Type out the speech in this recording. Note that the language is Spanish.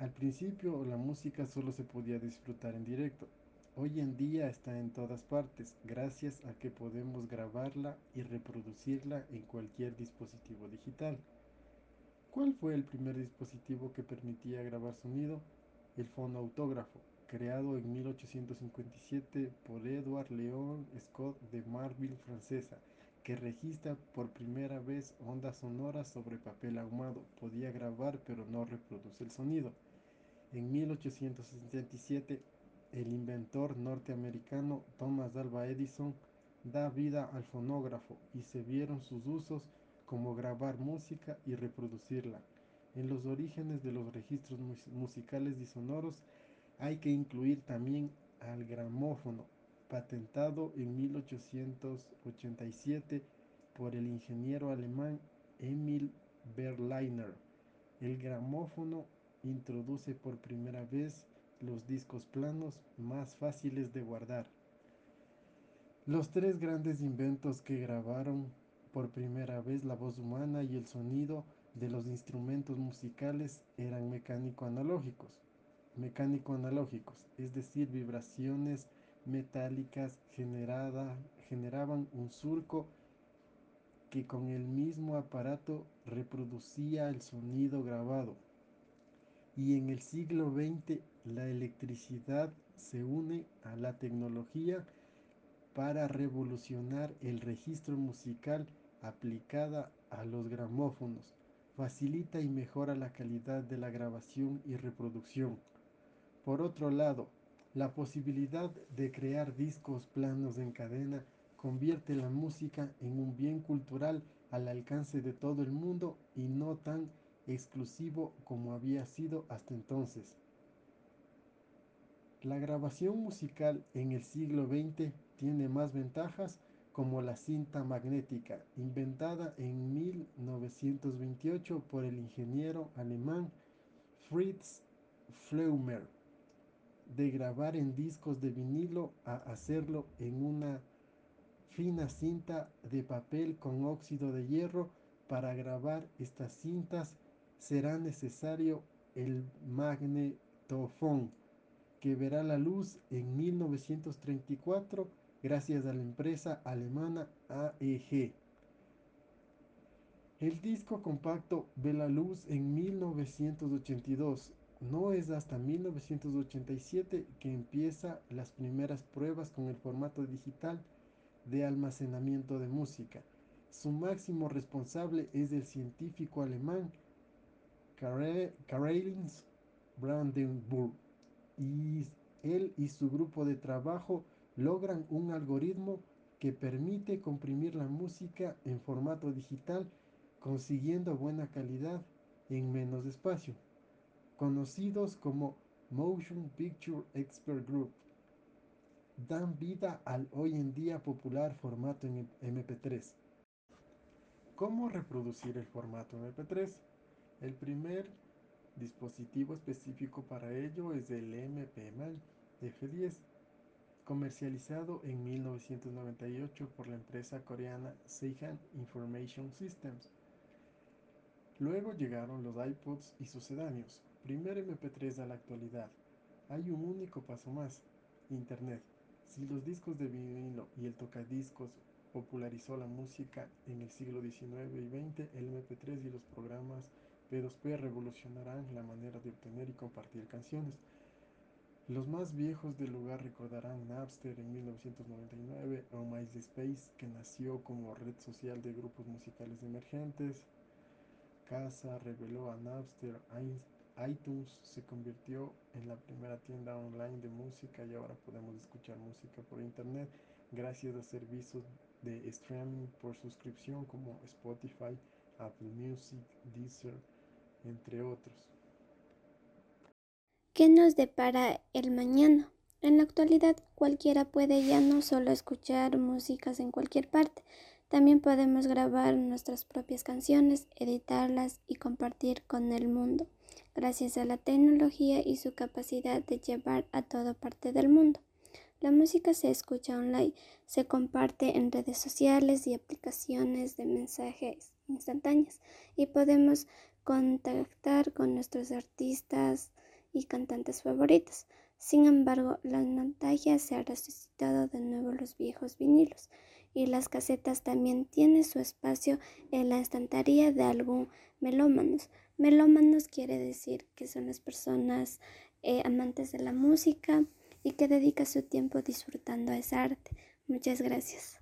Al principio la música solo se podía disfrutar en directo. Hoy en día está en todas partes, gracias a que podemos grabarla y reproducirla en cualquier dispositivo digital. ¿Cuál fue el primer dispositivo que permitía grabar sonido? El fonautógrafo, creado en 1857 por Edward Leon Scott de Marville, francesa, que registra por primera vez ondas sonoras sobre papel ahumado. Podía grabar pero no reproduce el sonido. En 1867, el inventor norteamericano Thomas Alva Edison da vida al fonógrafo y se vieron sus usos como grabar música y reproducirla. En los orígenes de los registros musicales y sonoros hay que incluir también al gramófono, patentado en 1887 por el ingeniero alemán Emil Berliner. El gramófono introduce por primera vez los discos planos más fáciles de guardar. Los tres grandes inventos que grabaron por primera vez la voz humana y el sonido de los instrumentos musicales eran mecánico-analógicos. Mecánico-analógicos, es decir, vibraciones metálicas generada, generaban un surco que con el mismo aparato reproducía el sonido grabado. Y en el siglo XX la electricidad se une a la tecnología para revolucionar el registro musical aplicada a los gramófonos. Facilita y mejora la calidad de la grabación y reproducción. Por otro lado, la posibilidad de crear discos planos en cadena convierte la música en un bien cultural al alcance de todo el mundo y no tan exclusivo como había sido hasta entonces. La grabación musical en el siglo XX tiene más ventajas como la cinta magnética, inventada en 1928 por el ingeniero alemán Fritz Fleumer, de grabar en discos de vinilo a hacerlo en una fina cinta de papel con óxido de hierro. Para grabar estas cintas será necesario el magnetofón, que verá la luz en 1934 gracias a la empresa alemana AEG. El disco compacto ve la luz en 1982. No es hasta 1987 que empieza las primeras pruebas con el formato digital de almacenamiento de música. Su máximo responsable es el científico alemán Karl-Heinz Brandenburg y él y su grupo de trabajo logran un algoritmo que permite comprimir la música en formato digital consiguiendo buena calidad en menos espacio, conocidos como Motion Picture Expert Group. Dan vida al hoy en día popular formato en MP3. ¿Cómo reproducir el formato MP3? El primer dispositivo específico para ello es el MP-MAN F10 comercializado en 1998 por la empresa coreana Seihan Information Systems. Luego llegaron los iPods y sucedáneos. Primer MP3 a la actualidad. Hay un único paso más, Internet. Si los discos de vinilo y el tocadiscos popularizó la música en el siglo XIX y XX, el MP3 y los programas P2P revolucionarán la manera de obtener y compartir canciones. Los más viejos del lugar recordarán Napster en 1999 o MySpace que nació como red social de grupos musicales emergentes. Casa reveló a Napster, iTunes se convirtió en la primera tienda online de música y ahora podemos escuchar música por internet gracias a servicios de streaming por suscripción como Spotify, Apple Music, Deezer, entre otros. ¿Qué nos depara el mañana? En la actualidad cualquiera puede ya no solo escuchar músicas en cualquier parte, también podemos grabar nuestras propias canciones, editarlas y compartir con el mundo, gracias a la tecnología y su capacidad de llevar a toda parte del mundo. La música se escucha online, se comparte en redes sociales y aplicaciones de mensajes instantáneos y podemos contactar con nuestros artistas, y cantantes favoritos. Sin embargo, la nostalgia se ha resucitado de nuevo los viejos vinilos y las casetas también tienen su espacio en la estantería de algún melómanos. Melómanos quiere decir que son las personas eh, amantes de la música y que dedica su tiempo disfrutando a esa arte. Muchas gracias.